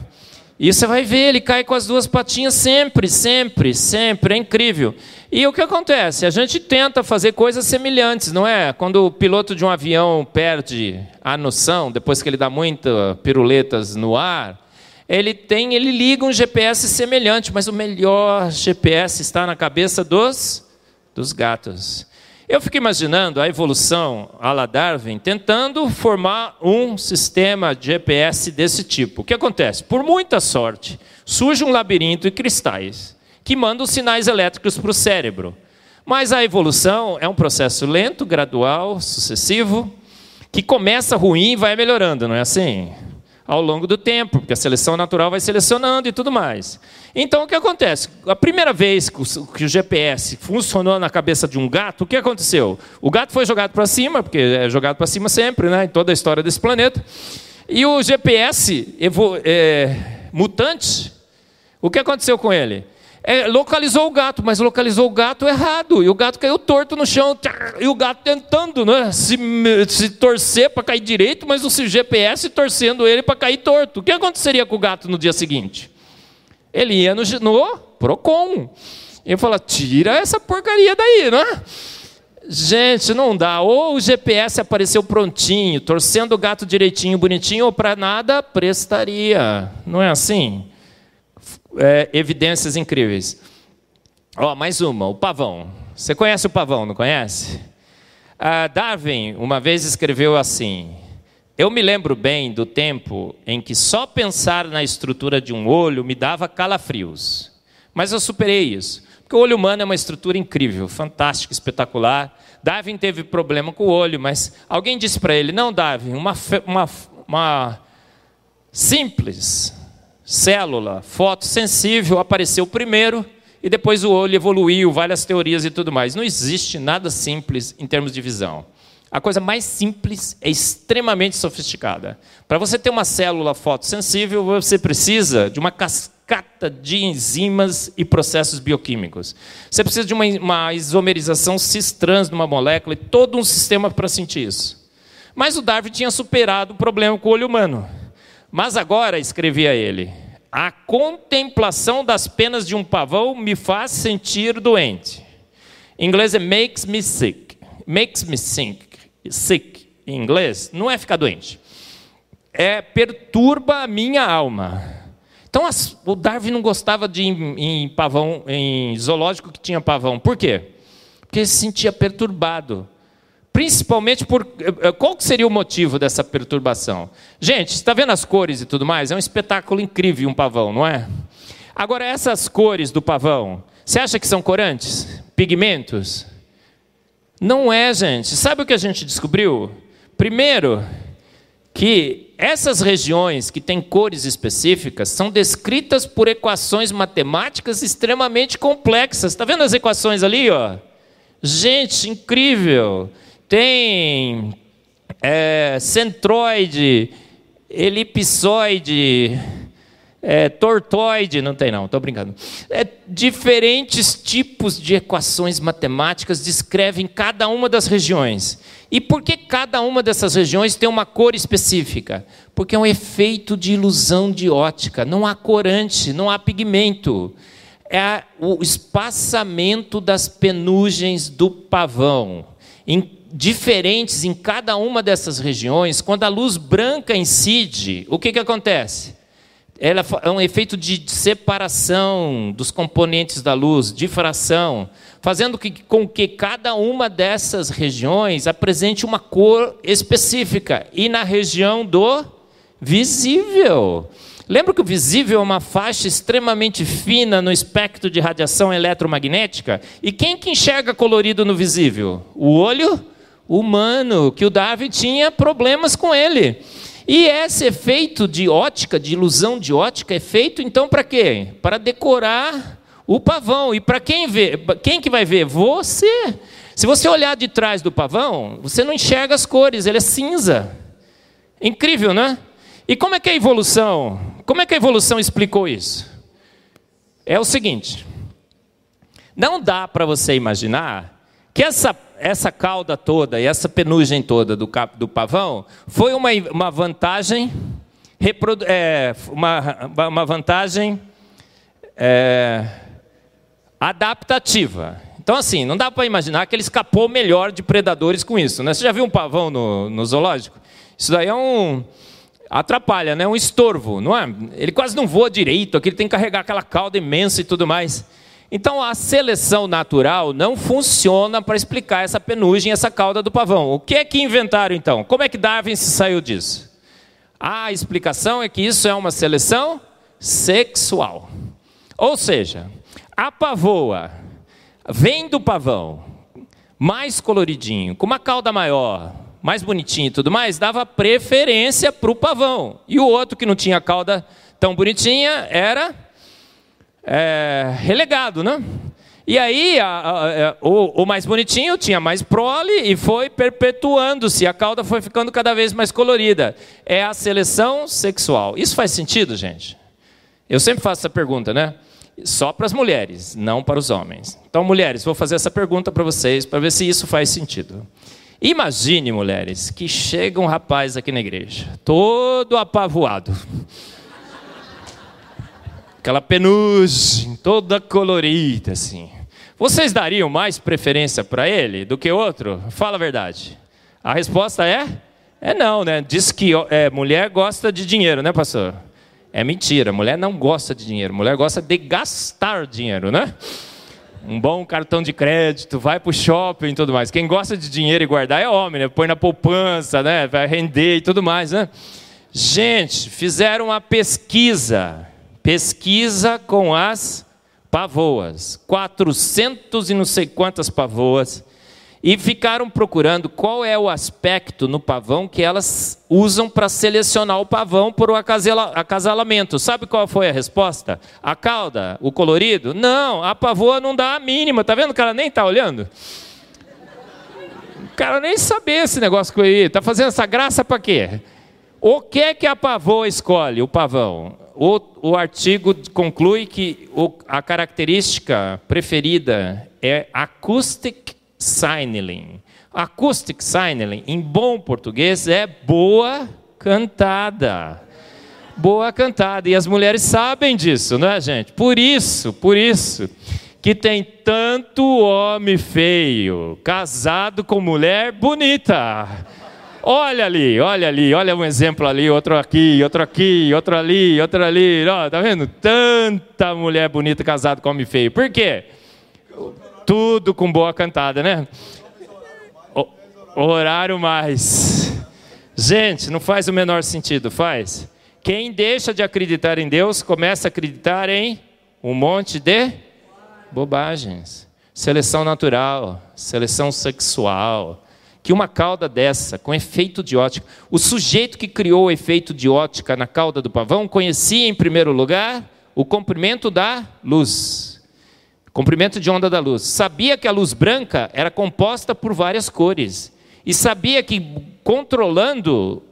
E você vai ver, ele cai com as duas patinhas sempre, sempre, sempre, é incrível. E o que acontece? A gente tenta fazer coisas semelhantes, não é? Quando o piloto de um avião perde a noção, depois que ele dá muitas piruletas no ar, ele tem, ele liga um GPS semelhante, mas o melhor GPS está na cabeça dos, dos gatos. Eu fico imaginando a evolução a la Darwin tentando formar um sistema de GPS desse tipo. O que acontece? Por muita sorte, surge um labirinto de cristais que mandam sinais elétricos para o cérebro. Mas a evolução é um processo lento, gradual, sucessivo, que começa ruim e vai melhorando, não é assim? ao longo do tempo, porque a seleção natural vai selecionando e tudo mais. Então, o que acontece? A primeira vez que o GPS funcionou na cabeça de um gato, o que aconteceu? O gato foi jogado para cima, porque é jogado para cima sempre, né, em toda a história desse planeta. E o GPS é, mutante, o que aconteceu com ele? É, localizou o gato, mas localizou o gato errado. E o gato caiu torto no chão. E o gato tentando né, se, se torcer para cair direito, mas o GPS torcendo ele para cair torto. O que aconteceria com o gato no dia seguinte? Ele ia no, no Procon. E fala: tira essa porcaria daí, né? Gente, não dá. Ou o GPS apareceu prontinho, torcendo o gato direitinho, bonitinho, ou para nada prestaria. Não é assim? É, evidências incríveis. Ó, mais uma, o pavão. Você conhece o pavão, não conhece? Ah, Darwin uma vez escreveu assim: Eu me lembro bem do tempo em que só pensar na estrutura de um olho me dava calafrios. Mas eu superei isso. Porque o olho humano é uma estrutura incrível, fantástica, espetacular. Darwin teve problema com o olho, mas alguém disse para ele: Não, Darwin, uma, uma, uma simples célula fotossensível apareceu primeiro e depois o olho evoluiu, várias teorias e tudo mais. Não existe nada simples em termos de visão. A coisa mais simples é extremamente sofisticada. Para você ter uma célula fotossensível, você precisa de uma cascata de enzimas e processos bioquímicos. Você precisa de uma, uma isomerização cis-trans numa molécula e todo um sistema para sentir isso. Mas o Darwin tinha superado o problema com o olho humano. Mas agora, escrevia ele, a contemplação das penas de um pavão me faz sentir doente. Em inglês é makes me sick. Makes me sick. Sick em inglês não é ficar doente. É perturba a minha alma. Então o Darwin não gostava de ir em pavão, em zoológico que tinha pavão. Por quê? Porque ele se sentia perturbado. Principalmente por. Eh, eh, qual seria o motivo dessa perturbação? Gente, está vendo as cores e tudo mais? É um espetáculo incrível um pavão, não é? Agora, essas cores do pavão, você acha que são corantes? Pigmentos? Não é, gente. Sabe o que a gente descobriu? Primeiro, que essas regiões que têm cores específicas são descritas por equações matemáticas extremamente complexas. Está vendo as equações ali? Ó? Gente, incrível! Tem é, centroide, elipsoide, é, tortoide, não tem não, estou brincando. É, diferentes tipos de equações matemáticas descrevem cada uma das regiões. E por que cada uma dessas regiões tem uma cor específica? Porque é um efeito de ilusão de ótica. Não há corante, não há pigmento. É o espaçamento das penugens do pavão. Em diferentes em cada uma dessas regiões, quando a luz branca incide, o que, que acontece? Ela é um efeito de separação dos componentes da luz, difração, fazendo com que cada uma dessas regiões apresente uma cor específica. E na região do visível. Lembra que o visível é uma faixa extremamente fina no espectro de radiação eletromagnética? E quem que enxerga colorido no visível? O olho humano, que o Darwin tinha problemas com ele. E esse efeito de ótica, de ilusão de ótica, é feito então para quê? Para decorar o pavão. E para quem vê? Quem que vai ver? Você. Se você olhar de trás do pavão, você não enxerga as cores, ele é cinza. Incrível, né? E como é que a evolução? Como é que a evolução explicou isso? É o seguinte: não dá para você imaginar que essa, essa cauda toda e essa penugem toda do, do pavão foi uma, uma vantagem, é, uma, uma vantagem é, adaptativa. Então, assim, não dá para imaginar que ele escapou melhor de predadores com isso. Né? Você já viu um pavão no, no zoológico? Isso daí é um. atrapalha, né? um estorvo, não é? Ele quase não voa direito, aqui ele tem que carregar aquela cauda imensa e tudo mais. Então a seleção natural não funciona para explicar essa penugem, essa cauda do pavão. O que é que inventaram então? Como é que Darwin se saiu disso? A explicação é que isso é uma seleção sexual. Ou seja, a pavoa vem do pavão, mais coloridinho, com uma cauda maior, mais bonitinho e tudo mais, dava preferência para o pavão. E o outro que não tinha cauda tão bonitinha era é, relegado, né? E aí, a, a, o, o, mais bonitinho tinha mais prole e foi perpetuando-se, a cauda foi ficando cada vez mais colorida. É a seleção sexual. Isso faz sentido, gente? Eu sempre faço essa pergunta, né? Só para as mulheres, não para os homens. Então, mulheres, vou fazer essa pergunta para vocês, para ver se isso faz sentido. Imagine, mulheres, que chega um rapaz aqui na igreja, todo apavoado aquela penugem toda colorida assim. Vocês dariam mais preferência para ele do que outro? Fala a verdade. A resposta é? É não, né? Diz que é, mulher gosta de dinheiro, né, pastor? É mentira. Mulher não gosta de dinheiro. Mulher gosta de gastar dinheiro, né? Um bom cartão de crédito, vai para o shopping e tudo mais. Quem gosta de dinheiro e guardar é homem, né? Põe na poupança, né? Vai render e tudo mais, né? Gente, fizeram uma pesquisa. Pesquisa com as pavoas. 400 e não sei quantas pavoas e ficaram procurando qual é o aspecto no pavão que elas usam para selecionar o pavão por um acasalamento. Sabe qual foi a resposta? A cauda, o colorido? Não, a pavoa não dá a mínima. Tá vendo que ela nem está olhando? O cara nem sabia esse negócio ia. Tá fazendo essa graça para quê? O que é que a pavoa escolhe, o pavão? O, o artigo conclui que o, a característica preferida é acoustic signaling. Acoustic signaling, em bom português, é boa cantada. Boa cantada. E as mulheres sabem disso, não é, gente? Por isso, por isso, que tem tanto homem feio casado com mulher bonita. Olha ali, olha ali, olha um exemplo ali, outro aqui, outro aqui, outro ali, outro ali. Ó, tá vendo? Tanta mulher bonita casada com homem feio. Por quê? Tudo com boa cantada, né? O, horário mais. Gente, não faz o menor sentido, faz? Quem deixa de acreditar em Deus começa a acreditar em um monte de bobagens. Seleção natural, seleção sexual. Que uma cauda dessa, com efeito de ótica. O sujeito que criou o efeito de ótica na cauda do pavão conhecia, em primeiro lugar, o comprimento da luz comprimento de onda da luz. Sabia que a luz branca era composta por várias cores. E sabia que, controlando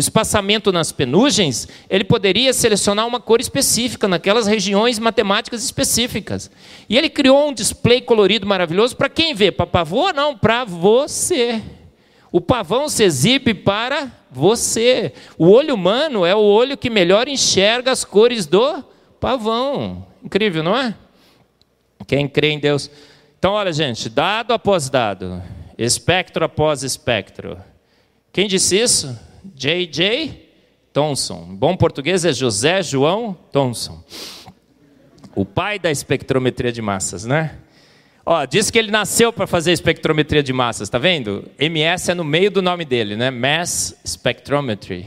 o espaçamento nas penugens, ele poderia selecionar uma cor específica naquelas regiões matemáticas específicas. E ele criou um display colorido maravilhoso para quem vê? Para pavô? Não, para você. O pavão se exibe para você. O olho humano é o olho que melhor enxerga as cores do pavão. Incrível, não é? Quem crê em Deus. Então, olha, gente, dado após dado, espectro após espectro. Quem disse isso? J.J. Thomson. Bom português é José João Thomson. O pai da espectrometria de massas, né? Ó, diz que ele nasceu para fazer espectrometria de massas, tá vendo? MS é no meio do nome dele, né? Mass Spectrometry.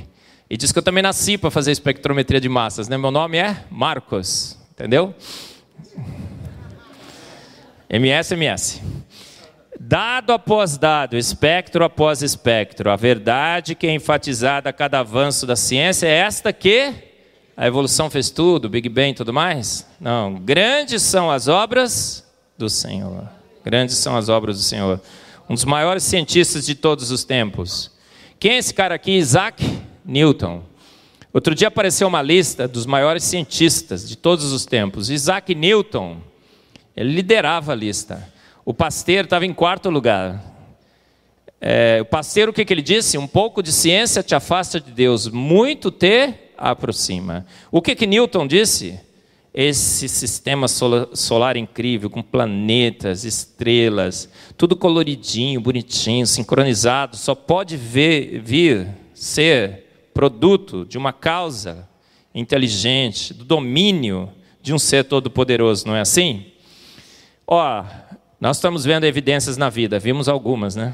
E diz que eu também nasci para fazer espectrometria de massas, né? Meu nome é Marcos, entendeu? MS, MS. Dado após dado, espectro após espectro, a verdade que é enfatizada a cada avanço da ciência é esta que a evolução fez tudo, Big Bang e tudo mais? Não, grandes são as obras do Senhor. Grandes são as obras do Senhor. Um dos maiores cientistas de todos os tempos. Quem é esse cara aqui? Isaac Newton. Outro dia apareceu uma lista dos maiores cientistas de todos os tempos. Isaac Newton ele liderava a lista. O pasteiro estava em quarto lugar. É, o pasteiro, o que, que ele disse? Um pouco de ciência te afasta de Deus, muito te aproxima. O que, que Newton disse? Esse sistema solar, incrível, com planetas, estrelas, tudo coloridinho, bonitinho, sincronizado, só pode ver, vir ser produto de uma causa inteligente, do domínio de um ser todo-poderoso, não é assim? Ó, nós estamos vendo evidências na vida, vimos algumas, né?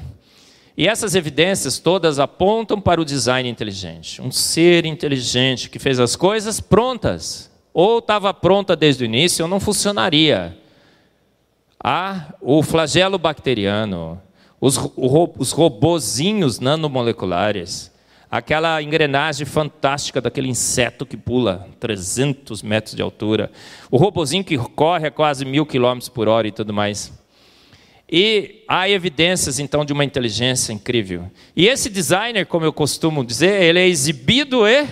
E essas evidências todas apontam para o design inteligente. Um ser inteligente que fez as coisas prontas. Ou estava pronta desde o início, ou não funcionaria. Ah, o flagelo bacteriano, os, os robozinhos nanomoleculares, aquela engrenagem fantástica daquele inseto que pula 300 metros de altura, o robozinho que corre a quase mil quilômetros por hora e tudo mais. E há evidências então de uma inteligência incrível. E esse designer, como eu costumo dizer, ele é exibido e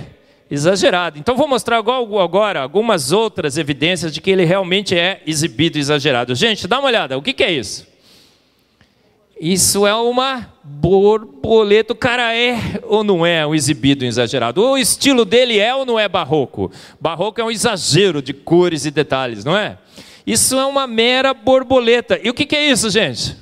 exagerado. Então vou mostrar agora algumas outras evidências de que ele realmente é exibido e exagerado. Gente, dá uma olhada. O que é isso? Isso é uma borboleta. O cara é ou não é um exibido exagerado? O estilo dele é ou não é barroco? Barroco é um exagero de cores e detalhes, não é? Isso é uma mera borboleta. E o que é isso, gente?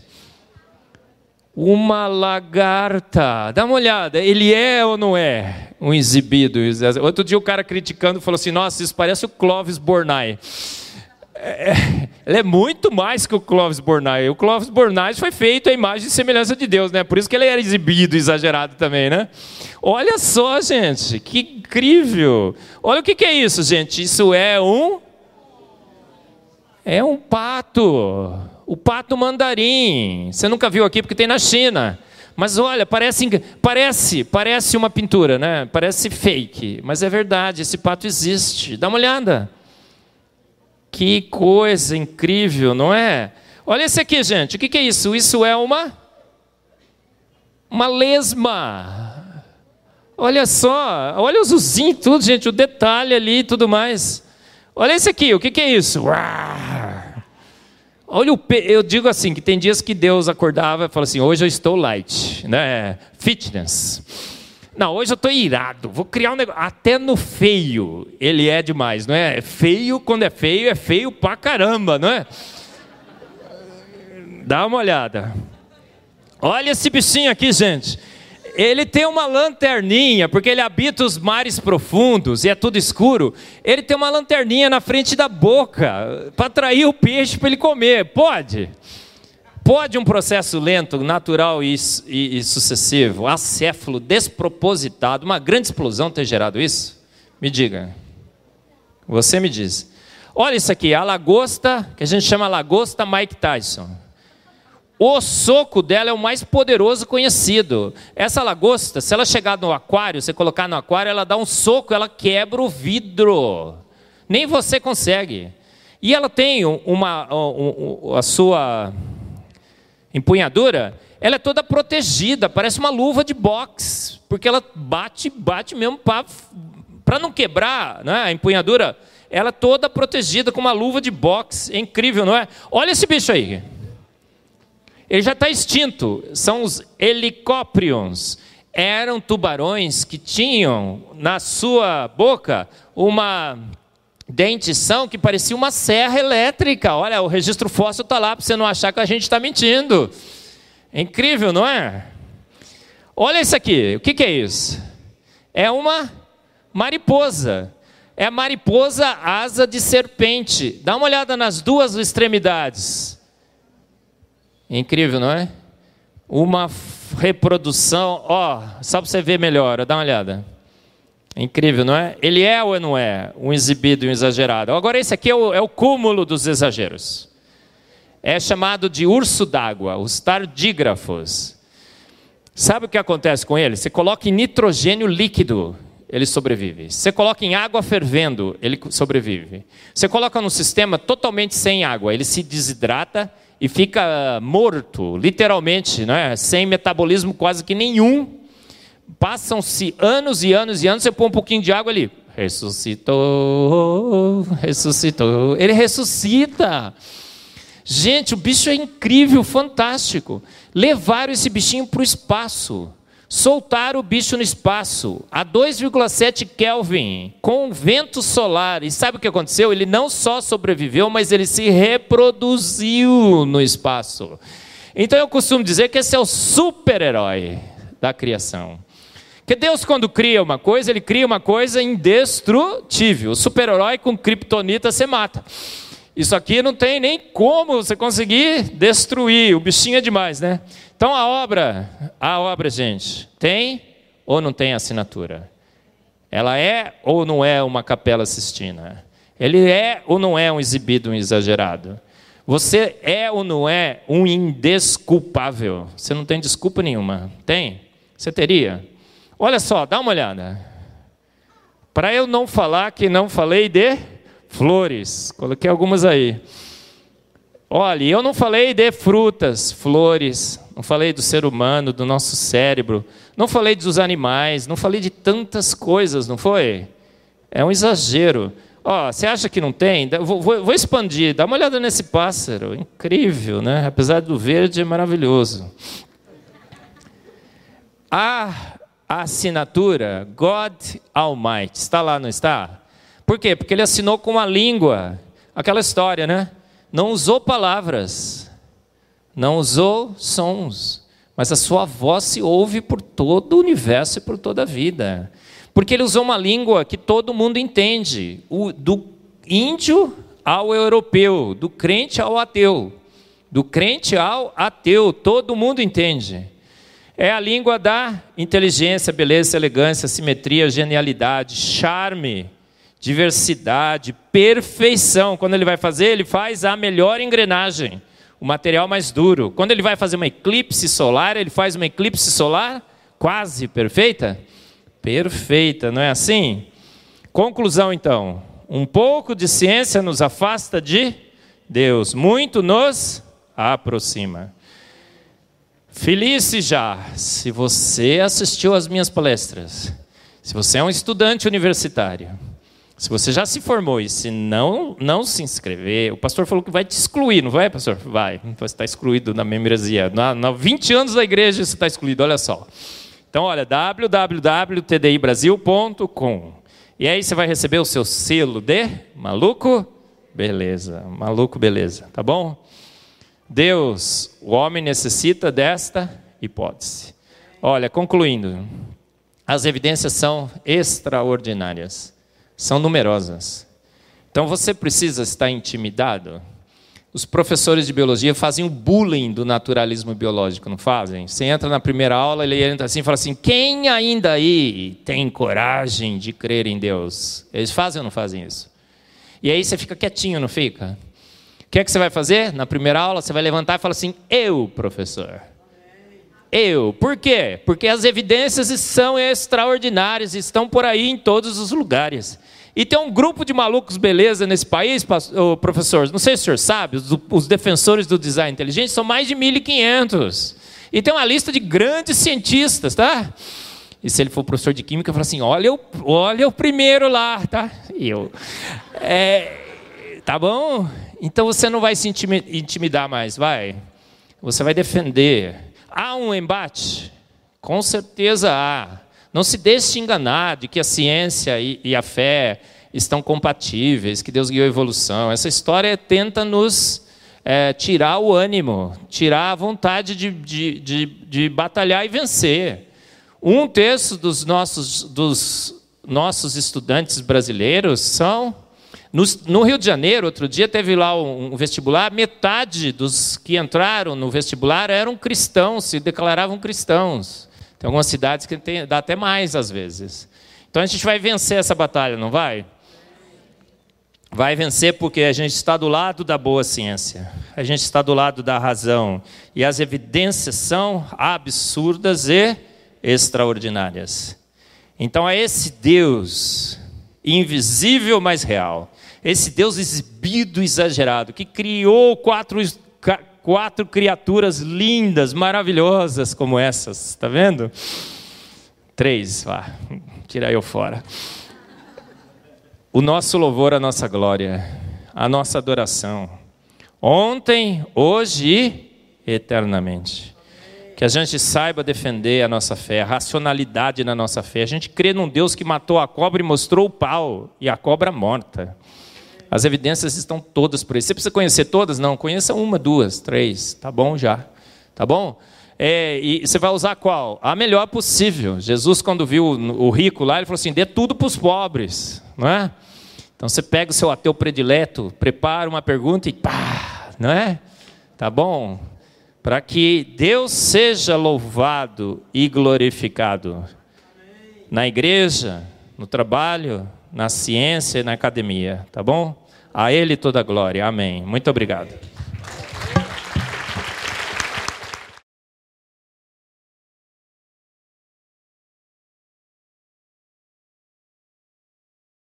Uma lagarta. Dá uma olhada. Ele é ou não é um exibido? Outro dia o cara criticando falou assim: Nossa, isso parece o Clóvis Bornai. é, ele é muito mais que o Clóvis Bornai. O Clóvis Bornai foi feito à imagem e semelhança de Deus, né? Por isso que ele era exibido, exagerado também, né? Olha só, gente, que incrível. Olha o que, que é isso, gente. Isso é um. É um pato. O pato mandarim. Você nunca viu aqui porque tem na China. Mas olha, parece, parece, parece uma pintura, né? Parece fake, mas é verdade. Esse pato existe. Dá uma olhada. Que coisa incrível, não é? Olha esse aqui, gente. O que é isso? Isso é uma uma lesma. Olha só, olha os usinhos, tudo, gente, o detalhe ali e tudo mais. Olha esse aqui, o que é isso? Olha o pe... eu digo assim que tem dias que Deus acordava e falava assim: hoje eu estou light, né? Fitness. Não, hoje eu estou irado, vou criar um negócio. Até no feio, ele é demais, não é? Feio, quando é feio, é feio pra caramba, não é? Dá uma olhada. Olha esse bichinho aqui, gente. Ele tem uma lanterninha, porque ele habita os mares profundos e é tudo escuro. Ele tem uma lanterninha na frente da boca para atrair o peixe para ele comer. Pode? Pode um processo lento, natural e, e, e, sucessivo, acéfalo, despropositado, uma grande explosão ter gerado isso? Me diga. Você me diz. Olha isso aqui, a lagosta, que a gente chama lagosta Mike Tyson. O soco dela é o mais poderoso conhecido. Essa lagosta, se ela chegar no aquário, você colocar no aquário, ela dá um soco, ela quebra o vidro. Nem você consegue. E ela tem uma, a sua empunhadura, ela é toda protegida, parece uma luva de boxe, porque ela bate, bate mesmo para não quebrar né, a empunhadura. Ela é toda protegida com uma luva de boxe. É incrível, não é? Olha esse bicho aí. Ele já está extinto. São os helicóprions. Eram tubarões que tinham na sua boca uma dentição que parecia uma serra elétrica. Olha, o registro fóssil está lá para você não achar que a gente está mentindo. É incrível, não é? Olha isso aqui. O que, que é isso? É uma mariposa. É a mariposa asa de serpente. Dá uma olhada nas duas extremidades. É incrível, não é? Uma reprodução. Ó, só para você ver melhor, dá uma olhada. É incrível, não é? Ele é ou não é um exibido e um exagerado? Agora, esse aqui é o, é o cúmulo dos exageros. É chamado de urso d'água, os tardígrafos. Sabe o que acontece com ele? Você coloca em nitrogênio líquido, ele sobrevive. Você coloca em água fervendo, ele sobrevive. Você coloca num sistema totalmente sem água, ele se desidrata e fica morto, literalmente, né? sem metabolismo quase que nenhum Passam-se anos e anos e anos, você põe um pouquinho de água ali. Ressuscitou, ressuscitou. Ele ressuscita. Gente, o bicho é incrível, fantástico. Levaram esse bichinho para o espaço. Soltaram o bicho no espaço a 2,7 Kelvin, com vento solar. E sabe o que aconteceu? Ele não só sobreviveu, mas ele se reproduziu no espaço. Então eu costumo dizer que esse é o super-herói da criação. Porque Deus, quando cria uma coisa, ele cria uma coisa indestrutível. O super-herói com kriptonita você mata. Isso aqui não tem nem como você conseguir destruir. O bichinho é demais, né? Então a obra, a obra, gente, tem ou não tem assinatura? Ela é ou não é uma capela sistina? Ele é ou não é um exibido, um exagerado? Você é ou não é um indesculpável? Você não tem desculpa nenhuma. Tem? Você teria? Olha só, dá uma olhada. Para eu não falar que não falei de flores, coloquei algumas aí. Olha, eu não falei de frutas, flores, não falei do ser humano, do nosso cérebro, não falei dos animais, não falei de tantas coisas, não foi? É um exagero. Ó, você acha que não tem? Vou, vou, vou, expandir, dá uma olhada nesse pássaro, incrível, né? Apesar do verde, é maravilhoso. A assinatura God Almighty. Está lá, não está? Por quê? Porque ele assinou com a língua. Aquela história, né? Não usou palavras, não usou sons, mas a sua voz se ouve por todo o universo e por toda a vida. Porque ele usou uma língua que todo mundo entende, do índio ao europeu, do crente ao ateu. Do crente ao ateu, todo mundo entende. É a língua da inteligência, beleza, elegância, simetria, genialidade, charme, diversidade, perfeição. Quando ele vai fazer, ele faz a melhor engrenagem, o material mais duro. Quando ele vai fazer uma eclipse solar, ele faz uma eclipse solar quase perfeita? Perfeita, não é assim? Conclusão então: um pouco de ciência nos afasta de Deus, muito nos aproxima. Felice já, se você assistiu às minhas palestras, se você é um estudante universitário, se você já se formou e se não, não se inscrever, o pastor falou que vai te excluir, não vai, pastor? Vai, você está excluído na membresia. Na, na 20 anos da igreja você está excluído, olha só. Então, olha, www.tdibrasil.com. E aí você vai receber o seu selo de maluco, beleza, maluco, beleza, tá bom? Deus, o homem necessita desta hipótese. Olha, concluindo, as evidências são extraordinárias, são numerosas. Então você precisa estar intimidado. Os professores de biologia fazem o bullying do naturalismo biológico, não fazem? Você entra na primeira aula, ele entra assim e fala assim: quem ainda aí tem coragem de crer em Deus? Eles fazem ou não fazem isso? E aí você fica quietinho, não fica? O que é que você vai fazer? Na primeira aula, você vai levantar e falar assim: Eu, professor. Eu. Por quê? Porque as evidências são extraordinárias, estão por aí em todos os lugares. E tem um grupo de malucos beleza nesse país, professor, não sei se o senhor sabe, os defensores do design inteligente são mais de 1.500. E tem uma lista de grandes cientistas, tá? E se ele for professor de química, fala assim: olha o, olha o primeiro lá, tá? E eu. É, tá bom? Então você não vai se intimidar mais, vai. Você vai defender. Há um embate? Com certeza há. Não se deixe enganar de que a ciência e a fé estão compatíveis, que Deus guiou a evolução. Essa história tenta nos é, tirar o ânimo, tirar a vontade de, de, de, de batalhar e vencer. Um terço dos nossos, dos nossos estudantes brasileiros são no, no, Rio de Janeiro, outro dia, teve lá um vestibular, metade dos que entraram no vestibular eram cristãos, se declaravam cristãos. Tem algumas cidades que tem, dá até mais às vezes. Então a gente vai vencer essa batalha, não vai? Vai vencer porque a gente está do lado da boa ciência, a gente está do lado da razão, e as evidências são absurdas e extraordinárias. Então é esse Deus, invisível, mas real, esse Deus exibido, exagerado, que criou quatro, quatro criaturas lindas, maravilhosas como essas, está vendo? Três, vá, tira eu fora. O nosso louvor, a nossa glória, a nossa adoração, ontem, hoje e eternamente. Que a gente saiba defender a nossa fé, a racionalidade na nossa fé. A gente crê num Deus que matou a cobra e mostrou o pau, e a cobra morta. As evidências estão todas por aí. Você precisa conhecer todas? Não, conheça uma, duas, três. Tá bom já. Tá bom? É, e você vai usar qual? A melhor possível. Jesus, quando viu o rico lá, ele falou assim: dê tudo para os pobres. Não é? Então você pega o seu ateu predileto, prepara uma pergunta e pá, não é? Tá bom? Para que Deus seja louvado e glorificado na igreja, no trabalho, na ciência e na academia, tá bom? A Ele toda a glória. Amém. Muito obrigado.